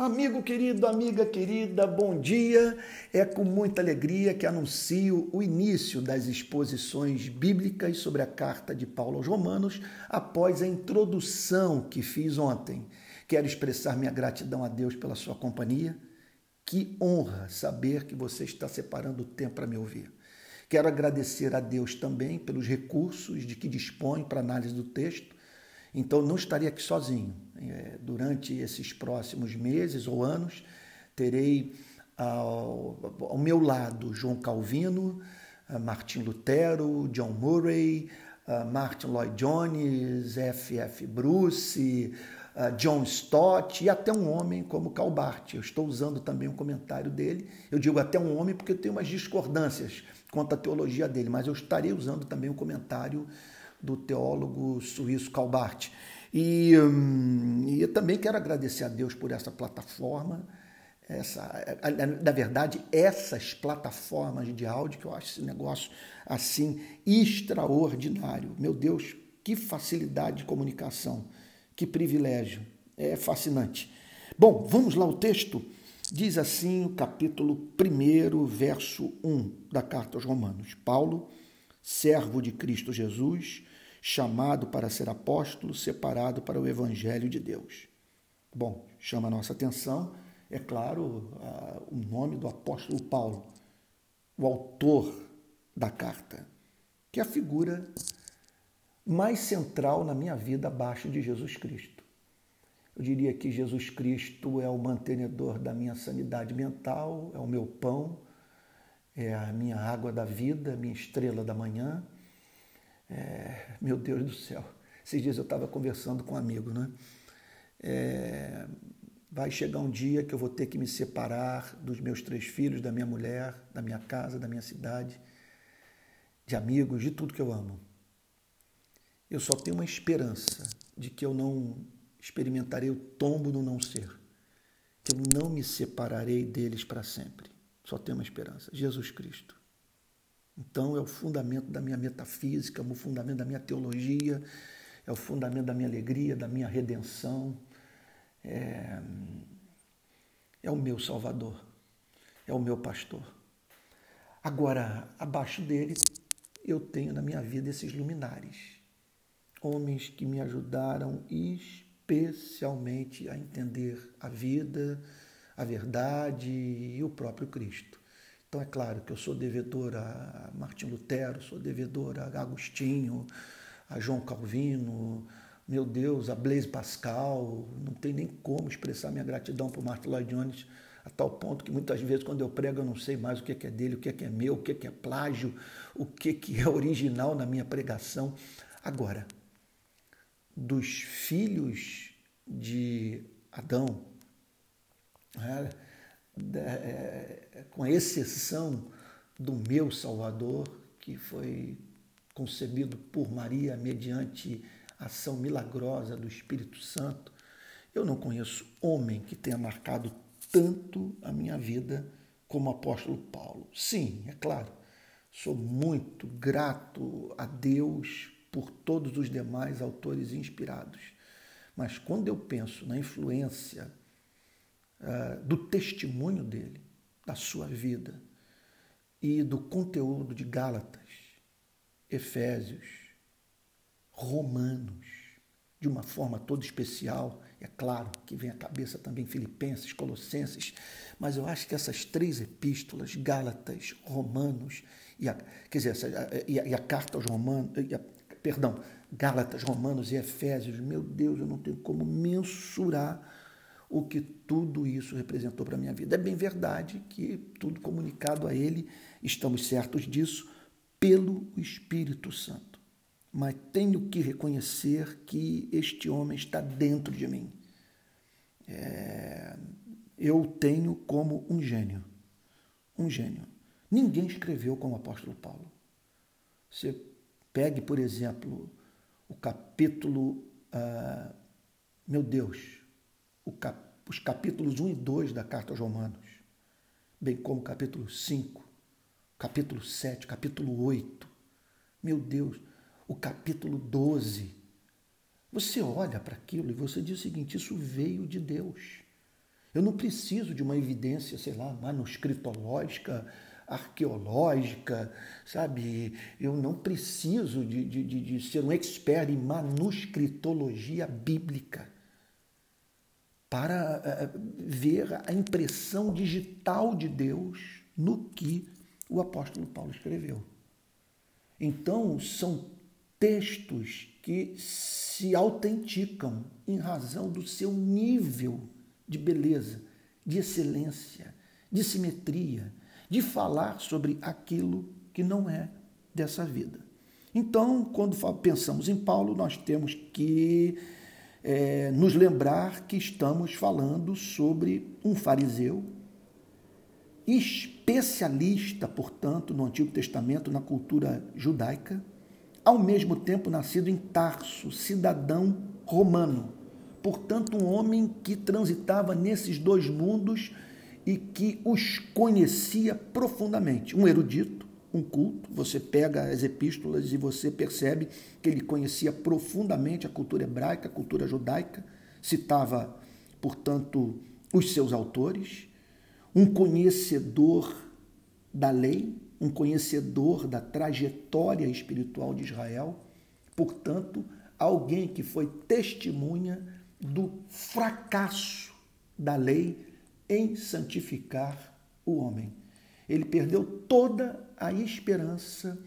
Amigo querido, amiga querida, bom dia. É com muita alegria que anuncio o início das exposições bíblicas sobre a carta de Paulo aos Romanos após a introdução que fiz ontem. Quero expressar minha gratidão a Deus pela sua companhia. Que honra saber que você está separando o tempo para me ouvir. Quero agradecer a Deus também pelos recursos de que dispõe para análise do texto então, não estaria aqui sozinho. É, durante esses próximos meses ou anos, terei ao, ao meu lado João Calvino, Martin Lutero, John Murray, Martin Lloyd Jones, F.F. Bruce, John Stott e até um homem como Calbart. Eu estou usando também um comentário dele. Eu digo até um homem porque eu tenho umas discordâncias quanto à teologia dele, mas eu estarei usando também um comentário do teólogo suíço Calbart. E, hum, e, eu também quero agradecer a Deus por essa plataforma, essa, na verdade, essas plataformas de áudio, que eu acho esse negócio assim extraordinário. Meu Deus, que facilidade de comunicação, que privilégio, é fascinante. Bom, vamos lá o texto. Diz assim o capítulo 1, verso 1 da carta aos Romanos. Paulo, servo de Cristo Jesus, chamado para ser apóstolo, separado para o evangelho de Deus. Bom, chama a nossa atenção, é claro, o nome do apóstolo Paulo, o autor da carta, que é a figura mais central na minha vida abaixo de Jesus Cristo. Eu diria que Jesus Cristo é o mantenedor da minha sanidade mental, é o meu pão, é a minha água da vida, minha estrela da manhã é, meu Deus do céu. Esses dias eu estava conversando com um amigo, né? É, vai chegar um dia que eu vou ter que me separar dos meus três filhos, da minha mulher, da minha casa, da minha cidade, de amigos, de tudo que eu amo. Eu só tenho uma esperança de que eu não experimentarei o tombo do não ser, que eu não me separarei deles para sempre. Só tenho uma esperança: Jesus Cristo. Então, é o fundamento da minha metafísica, é o fundamento da minha teologia, é o fundamento da minha alegria, da minha redenção. É, é o meu Salvador, é o meu pastor. Agora, abaixo dele, eu tenho na minha vida esses luminares, homens que me ajudaram especialmente a entender a vida, a verdade e o próprio Cristo. Então é claro que eu sou devedor a Martim Lutero, sou devedor a Agostinho, a João Calvino, meu Deus, a Blaise Pascal, não tem nem como expressar minha gratidão por Martin Lloyd Jones, a tal ponto que muitas vezes quando eu prego eu não sei mais o que é dele, o que é meu, o que é plágio, o que é original na minha pregação. Agora, dos filhos de Adão, né, é, com exceção do meu Salvador, que foi concebido por Maria mediante ação milagrosa do Espírito Santo, eu não conheço homem que tenha marcado tanto a minha vida como o apóstolo Paulo. Sim, é claro, sou muito grato a Deus por todos os demais autores inspirados. Mas quando eu penso na influência uh, do testemunho dele, da sua vida e do conteúdo de Gálatas, Efésios, Romanos, de uma forma toda especial. É claro que vem à cabeça também Filipenses, Colossenses, mas eu acho que essas três epístolas, Gálatas, Romanos, e a, quer dizer, e, a, e a carta aos Romanos, a, perdão, Gálatas, Romanos e Efésios, meu Deus, eu não tenho como mensurar o que tudo isso representou para a minha vida. É bem verdade que tudo comunicado a Ele, estamos certos disso, pelo Espírito Santo. Mas tenho que reconhecer que este homem está dentro de mim. É, eu tenho como um gênio. Um gênio. Ninguém escreveu como o apóstolo Paulo. Você pegue, por exemplo, o capítulo, uh, meu Deus, cap, os capítulos 1 e 2 da carta aos Romanos, bem como o capítulo 5, capítulo 7, capítulo 8. Meu Deus, o capítulo 12. Você olha para aquilo e você diz o seguinte: isso veio de Deus. Eu não preciso de uma evidência, sei lá, manuscritológica, arqueológica, sabe? Eu não preciso de, de, de ser um expert em manuscritologia bíblica para eh, ver a impressão digital de Deus no que o apóstolo Paulo escreveu. Então, são textos que se autenticam em razão do seu nível de beleza, de excelência, de simetria, de falar sobre aquilo que não é dessa vida. Então, quando pensamos em Paulo, nós temos que é, nos lembrar que estamos falando sobre um fariseu, especialista, portanto, no Antigo Testamento, na cultura judaica, ao mesmo tempo nascido em Tarso, cidadão romano. Portanto, um homem que transitava nesses dois mundos e que os conhecia profundamente. Um erudito, um culto, você pega as epístolas e você percebe que ele conhecia profundamente a cultura hebraica, a cultura judaica, citava, portanto, os seus autores, um conhecedor da lei, um conhecedor da trajetória espiritual de Israel, portanto, alguém que foi testemunha do fracasso da lei em santificar o homem. Ele perdeu toda a esperança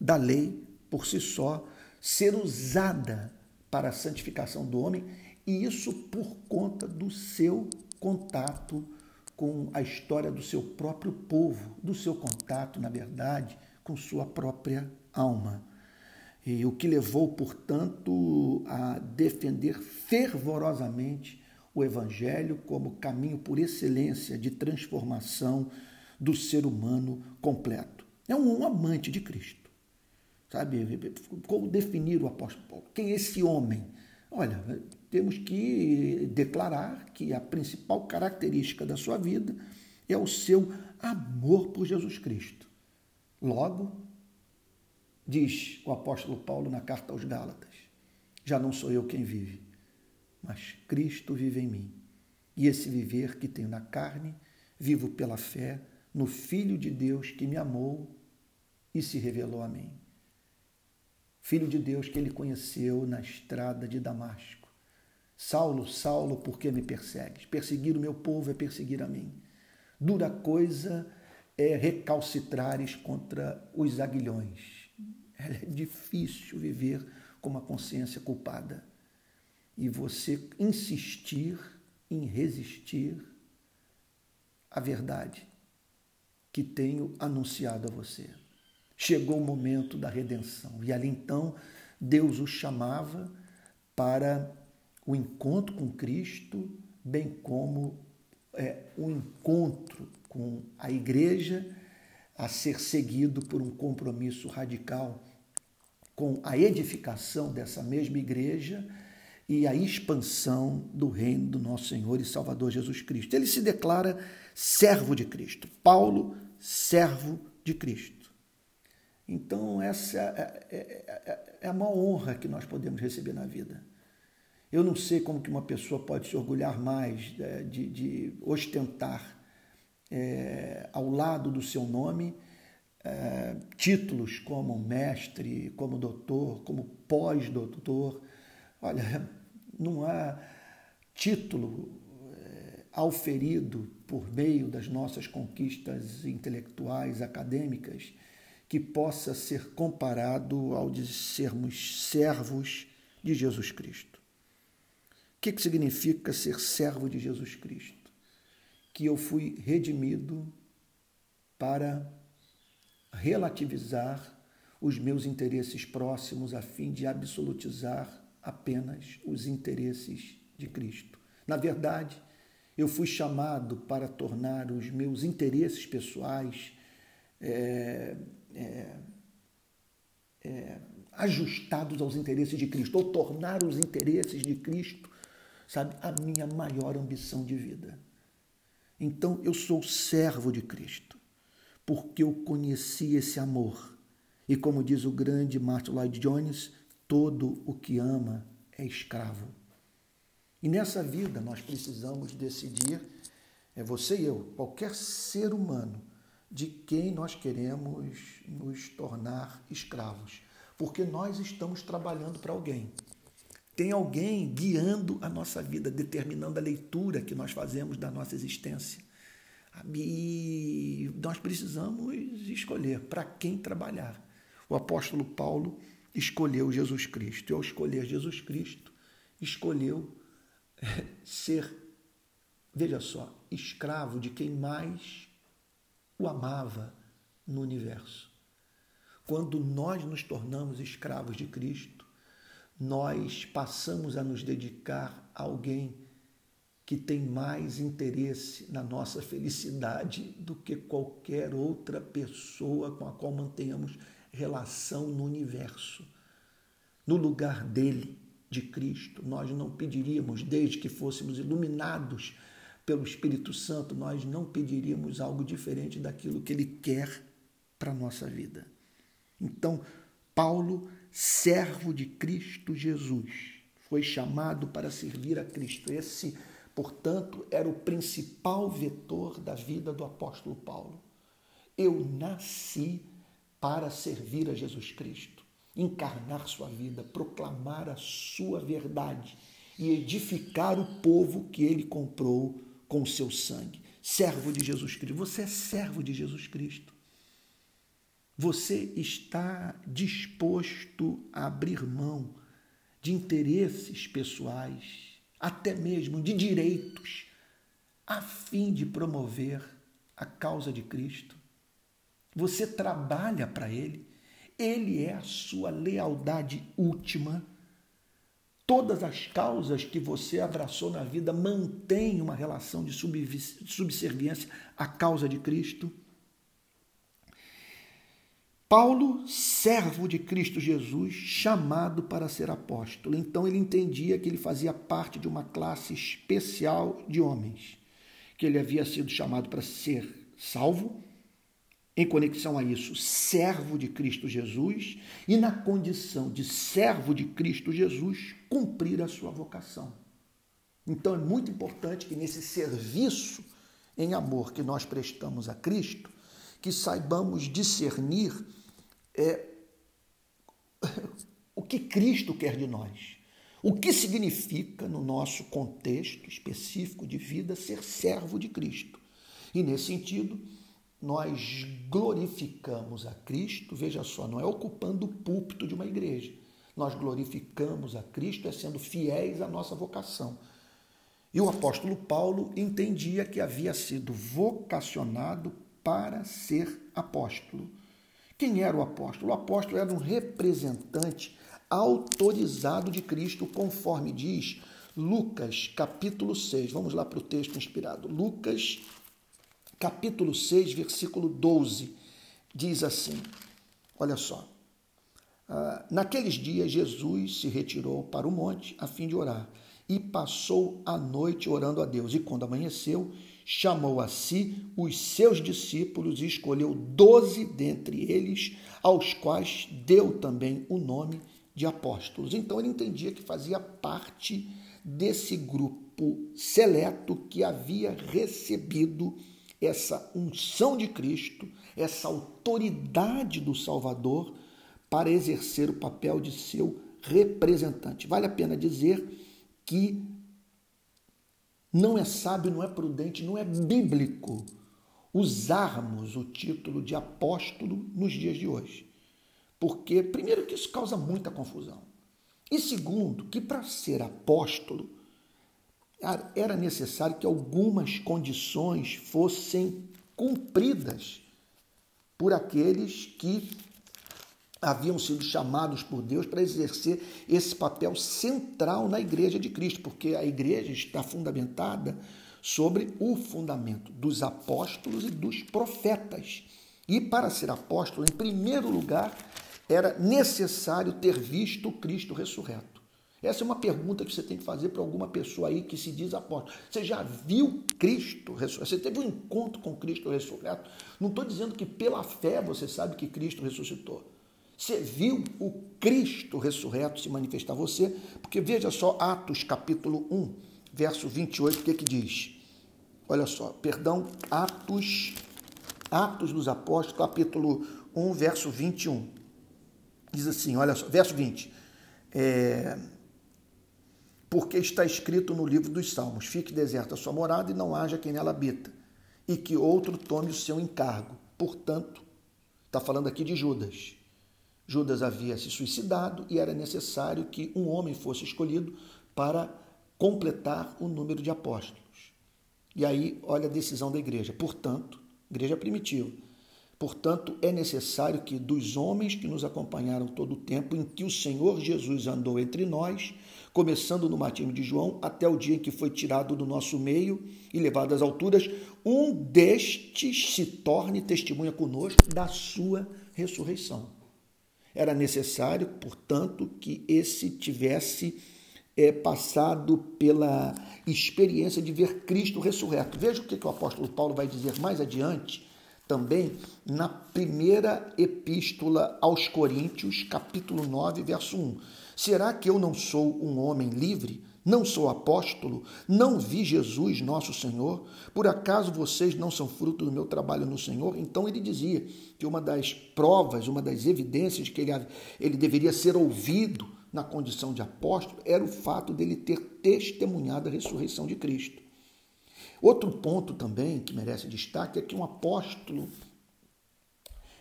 da lei por si só ser usada para a santificação do homem, e isso por conta do seu contato com a história do seu próprio povo, do seu contato, na verdade, com sua própria alma. E o que levou, portanto, a defender fervorosamente o Evangelho como caminho por excelência de transformação do ser humano completo. É um, amante de Cristo. Sabe? Como definir o apóstolo Paulo? Quem é esse homem? Olha, temos que declarar que a principal característica da sua vida é o seu amor por Jesus Cristo. Logo, diz o apóstolo Paulo na carta aos Gálatas: já não sou eu quem vive, mas Cristo vive em mim. E esse viver que tenho na carne, vivo pela fé no Filho de Deus que me amou e se revelou a mim. Filho de Deus que ele conheceu na estrada de Damasco. Saulo, Saulo, por que me persegues? Perseguir o meu povo é perseguir a mim. Dura coisa é recalcitrares contra os aguilhões. É difícil viver com uma consciência culpada e você insistir em resistir à verdade que tenho anunciado a você. Chegou o momento da redenção e ali então Deus o chamava para o encontro com Cristo, bem como é, o encontro com a igreja, a ser seguido por um compromisso radical com a edificação dessa mesma igreja e a expansão do reino do nosso Senhor e Salvador Jesus Cristo. Ele se declara servo de Cristo. Paulo, servo de Cristo. Então, essa é, é, é, é, uma honra que nós podemos receber na vida. Eu não sei como que uma pessoa pode se orgulhar mais é, de, de ostentar é, ao lado do seu nome é, títulos como mestre, como doutor, como pós-doutor, Olha, não há título é, auferido por meio das nossas conquistas intelectuais, acadêmicas, que possa ser comparado ao de sermos servos de Jesus Cristo. O que, que significa ser servo de Jesus Cristo? Que eu fui redimido para relativizar os meus interesses próximos a fim de absolutizar apenas os interesses de Cristo. Na verdade, eu fui chamado para tornar os meus interesses pessoais é, é, é, ajustados aos interesses de Cristo, ou tornar os interesses de Cristo, sabe, a minha maior ambição de vida. Então, eu sou servo de Cristo, porque eu conheci esse amor. E como diz o grande Martin Lloyd Jones, Todo o que ama é escravo. E nessa vida nós precisamos decidir, é você e eu, qualquer ser humano, de quem nós queremos nos tornar escravos. Porque nós estamos trabalhando para alguém. Tem alguém guiando a nossa vida, determinando a leitura que nós fazemos da nossa existência. E nós precisamos escolher para quem trabalhar. O apóstolo Paulo escolheu Jesus Cristo. E ao escolher Jesus Cristo, escolheu eh, ser, veja só, escravo de quem mais o amava no universo. Quando nós nos tornamos escravos de Cristo, nós passamos a nos dedicar a alguém que tem mais interesse na nossa felicidade do que qualquer outra pessoa com a qual mantenhamos relação no universo. No lugar dele, de Cristo, nós não pediríamos, desde que fôssemos iluminados pelo Espírito Santo, nós não pediríamos algo diferente daquilo que ele quer para a nossa vida. Então, Paulo, servo de Cristo Jesus, foi chamado para servir a Cristo. Esse Portanto, era o principal vetor da vida do apóstolo Paulo. Eu nasci para servir a Jesus Cristo, encarnar sua vida, proclamar a sua verdade e edificar o povo que ele comprou com o seu sangue. Servo de Jesus Cristo. Você é servo de Jesus Cristo. Você está disposto a abrir mão de interesses pessoais, até mesmo de direitos, a fim de promover a causa de Cristo. Você trabalha para Ele, Ele é a sua lealdade última. Todas as causas que você abraçou na vida mantêm uma relação de subserviência à causa de Cristo. Paulo, servo de Cristo Jesus, chamado para ser apóstolo. Então ele entendia que ele fazia parte de uma classe especial de homens, que ele havia sido chamado para ser salvo, em conexão a isso, servo de Cristo Jesus, e na condição de servo de Cristo Jesus, cumprir a sua vocação. Então é muito importante que nesse serviço em amor que nós prestamos a Cristo, que saibamos discernir é, o que Cristo quer de nós. O que significa, no nosso contexto específico de vida, ser servo de Cristo. E nesse sentido, nós glorificamos a Cristo, veja só, não é ocupando o púlpito de uma igreja. Nós glorificamos a Cristo é sendo fiéis à nossa vocação. E o apóstolo Paulo entendia que havia sido vocacionado para ser apóstolo. Quem era o apóstolo? O apóstolo era um representante autorizado de Cristo, conforme diz Lucas, capítulo 6. Vamos lá para o texto inspirado. Lucas, capítulo 6, versículo 12, diz assim: Olha só. Ah, naqueles dias, Jesus se retirou para o monte a fim de orar e passou a noite orando a Deus. E quando amanheceu, chamou a si os seus discípulos e escolheu doze dentre eles, aos quais deu também o nome de apóstolos. Então ele entendia que fazia parte desse grupo seleto que havia recebido essa unção de Cristo, essa autoridade do Salvador para exercer o papel de seu representante. Vale a pena dizer que não é sábio, não é prudente, não é bíblico usarmos o título de apóstolo nos dias de hoje. Porque, primeiro, que isso causa muita confusão. E segundo, que para ser apóstolo era necessário que algumas condições fossem cumpridas por aqueles que haviam sido chamados por Deus para exercer esse papel central na igreja de Cristo, porque a igreja está fundamentada sobre o fundamento dos apóstolos e dos profetas. E para ser apóstolo, em primeiro lugar, era necessário ter visto Cristo ressurreto. Essa é uma pergunta que você tem que fazer para alguma pessoa aí que se diz apóstolo. Você já viu Cristo ressurreto? Você teve um encontro com Cristo ressurreto? Não estou dizendo que pela fé você sabe que Cristo ressuscitou. Você viu o Cristo ressurreto se manifestar a você? Porque veja só Atos capítulo 1, verso 28, o que que diz? Olha só, perdão, Atos, Atos dos Apóstolos, capítulo 1, verso 21. Diz assim, olha só, verso 20. É, porque está escrito no livro dos Salmos: Fique deserta a sua morada e não haja quem nela habita, e que outro tome o seu encargo. Portanto, está falando aqui de Judas. Judas havia se suicidado e era necessário que um homem fosse escolhido para completar o número de apóstolos. E aí, olha a decisão da igreja. Portanto, igreja primitiva. Portanto, é necessário que dos homens que nos acompanharam todo o tempo em que o Senhor Jesus andou entre nós, começando no martírio de João até o dia em que foi tirado do nosso meio e levado às alturas, um destes se torne testemunha conosco da sua ressurreição. Era necessário, portanto, que esse tivesse é, passado pela experiência de ver Cristo ressurreto. Veja o que, que o apóstolo Paulo vai dizer mais adiante, também na primeira epístola aos Coríntios, capítulo 9, verso 1. Será que eu não sou um homem livre? Não sou apóstolo? Não vi Jesus, nosso Senhor? Por acaso vocês não são fruto do meu trabalho no Senhor? Então ele dizia que uma das provas, uma das evidências que ele, ele deveria ser ouvido na condição de apóstolo era o fato dele ter testemunhado a ressurreição de Cristo. Outro ponto também que merece destaque é que um apóstolo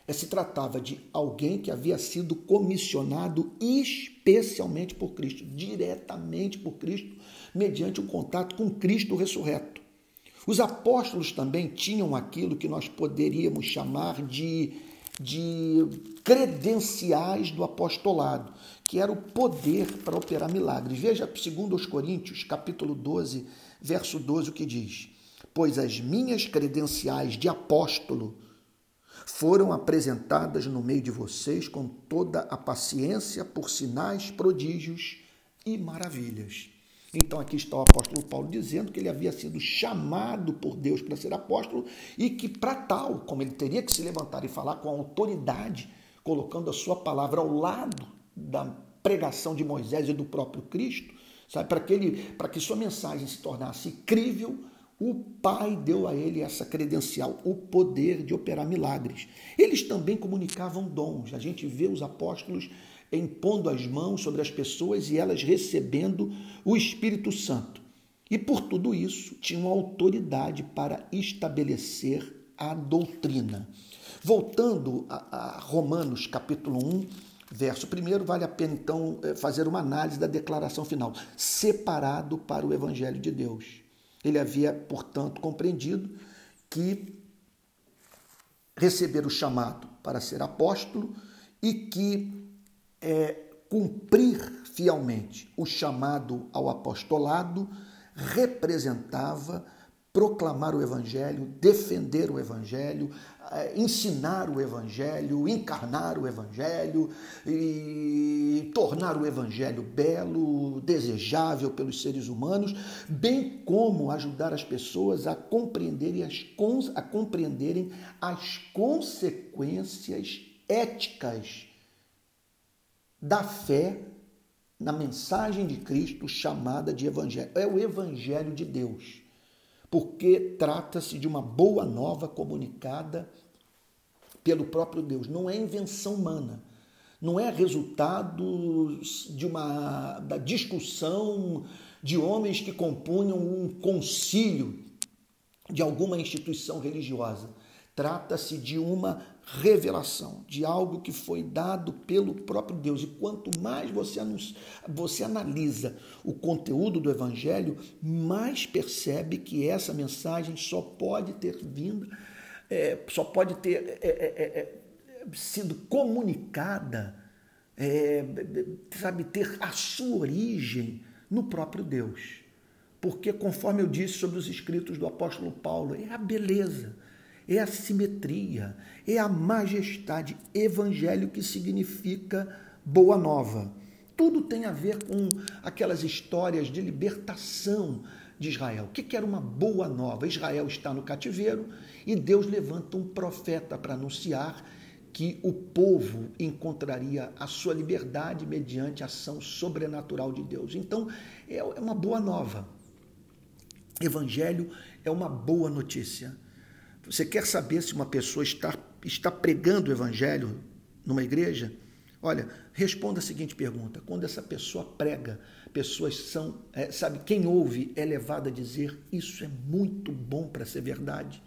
é, se tratava de alguém que havia sido comissionado especialmente por Cristo, diretamente por Cristo, mediante um contato com Cristo ressurreto. Os apóstolos também tinham aquilo que nós poderíamos chamar de, de credenciais do apostolado, que era o poder para operar milagres. Veja, segundo os Coríntios, capítulo 12, verso 12, o que diz: Pois as minhas credenciais de apóstolo foram apresentadas no meio de vocês com toda a paciência por sinais, prodígios e maravilhas. Então aqui está o apóstolo Paulo dizendo que ele havia sido chamado por Deus para ser apóstolo e que para tal, como ele teria que se levantar e falar com autoridade, colocando a sua palavra ao lado da pregação de Moisés e do próprio Cristo, sabe, para que ele, para que sua mensagem se tornasse crível, o Pai deu a ele essa credencial, o poder de operar milagres. Eles também comunicavam dons. A gente vê os apóstolos impondo as mãos sobre as pessoas e elas recebendo o Espírito Santo. E por tudo isso, tinham autoridade para estabelecer a doutrina. Voltando a, Romanos capítulo 1, verso 1, vale a pena então eh, fazer uma análise da declaração final: separado para o Evangelho de Deus. Ele havia, portanto, compreendido que receber o chamado para ser apóstolo e que é, cumprir fielmente o chamado ao apostolado representava proclamar o Evangelho, defender o Evangelho, ensinar o Evangelho, encarnar o Evangelho e tornar o Evangelho belo, desejável pelos seres humanos, bem como ajudar as pessoas a compreenderem as, a compreenderem as consequências éticas da fé na mensagem de Cristo chamada de Evangelho. É o Evangelho de Deus porque trata-se de uma boa nova comunicada pelo próprio Deus. Não é invenção humana, não é resultado de uma da discussão de homens que compunham um concílio de alguma instituição religiosa. Trata-se de uma revelação, de algo que foi dado pelo próprio Deus. E quanto mais você, você analisa o conteúdo do Evangelho, mais percebe que essa mensagem só pode ter vindo, é, só pode ter é, é, é, é sido comunicada, sabe, ter a sua origem no próprio Deus. Porque, conforme eu disse sobre os escritos do apóstolo Paulo, é a beleza é a simetria, é a majestade. Evangelho que significa boa nova. Tudo tem a ver com aquelas histórias de libertação de Israel. O que era uma boa nova? Israel está no cativeiro e Deus levanta um profeta para anunciar que o povo encontraria a sua liberdade mediante a ação sobrenatural de Deus. Então, é uma boa nova. Evangelho é uma boa notícia. Você quer saber se uma pessoa está, está pregando o Evangelho numa igreja? Olha, responda a seguinte pergunta: quando essa pessoa prega, pessoas são, é, sabe, quem ouve é levado a dizer isso é muito bom para ser verdade.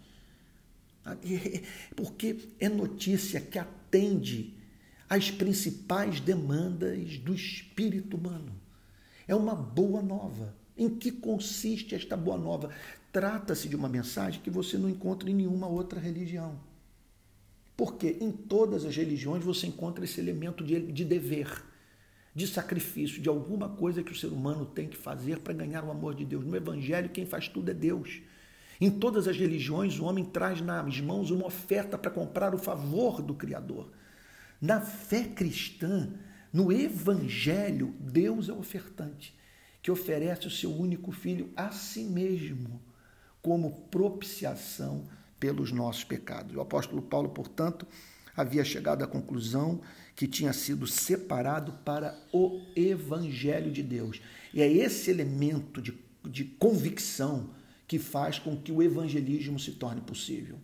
Ah, porque é notícia que atende às principais demandas do espírito humano. É uma boa nova. Em que consiste esta boa nova? Trata-se de uma mensagem que você não encontra em nenhuma outra religião. Porque em todas as religiões você encontra esse elemento de, de dever, de sacrifício, de alguma coisa que o ser humano tem que fazer para ganhar o amor de Deus. No Evangelho, quem faz tudo é Deus. Em todas as religiões, o homem traz nas mãos uma oferta para comprar o favor do Criador. Na fé cristã, no Evangelho, Deus é ofertante, que oferece o seu único filho a si mesmo como propiciação pelos nossos pecados. O apóstolo Paulo, portanto, havia chegado à conclusão que tinha sido separado para o Evangelho de Deus. E é esse elemento de, de convicção que faz com que o evangelismo se torne possível,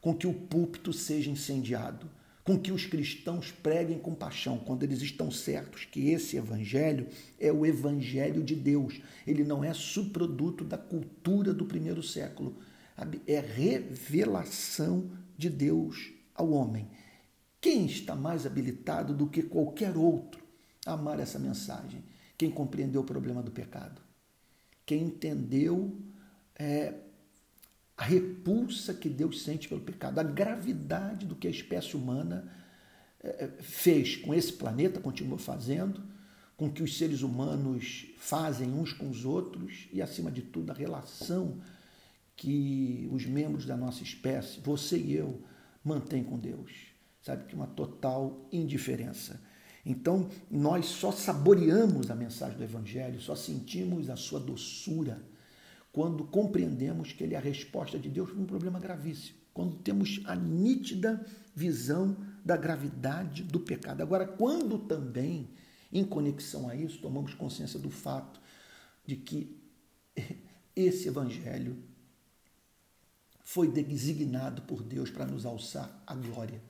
com que o púlpito seja incendiado, com que os cristãos preguem com paixão, quando eles estão certos que esse evangelho é o evangelho de Deus. Ele não é subproduto da cultura do primeiro século, é revelação de Deus ao homem. Quem está mais habilitado do que qualquer outro a amar essa mensagem? Quem compreendeu o problema do pecado. Quem entendeu é, a repulsa que Deus sente pelo pecado, a gravidade do que a espécie humana é, fez com esse planeta, continua fazendo, com que os seres humanos fazem uns com os outros e, acima de tudo, a relação que os membros da nossa espécie, você e eu, mantêm com Deus. Sabe que uma total indiferença. Então, nós só saboreamos a mensagem do Evangelho, só sentimos a sua doçura quando compreendemos que ele é a resposta de Deus para um problema gravíssimo. Quando temos a nítida visão da gravidade do pecado. Agora, quando também, em conexão a isso, tomamos consciência do fato de que esse Evangelho foi designado por Deus para nos alçar à glória.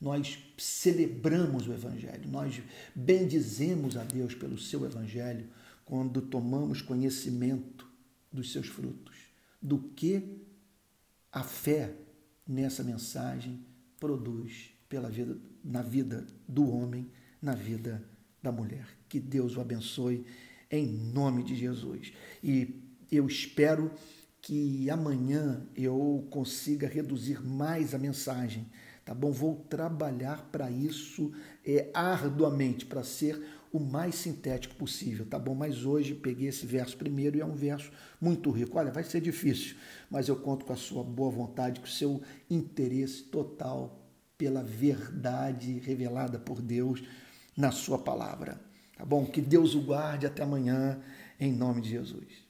Nós celebramos o Evangelho, nós bendizemos a Deus pelo seu Evangelho quando tomamos conhecimento dos seus frutos, do que a fé nessa mensagem produz pela vida, na vida do homem, na vida da mulher. Que Deus o abençoe em nome de Jesus. E eu espero que amanhã eu consiga reduzir mais a mensagem, tá bom? Vou trabalhar para isso é, arduamente, para ser o mais sintético possível, tá bom? Mas hoje peguei esse verso primeiro e é um verso muito rico. Olha, vai ser difícil, mas eu conto com a sua boa vontade, com o seu interesse total pela verdade revelada por Deus na sua palavra. Tá bom? Que Deus o guarde até amanhã, em nome de Jesus.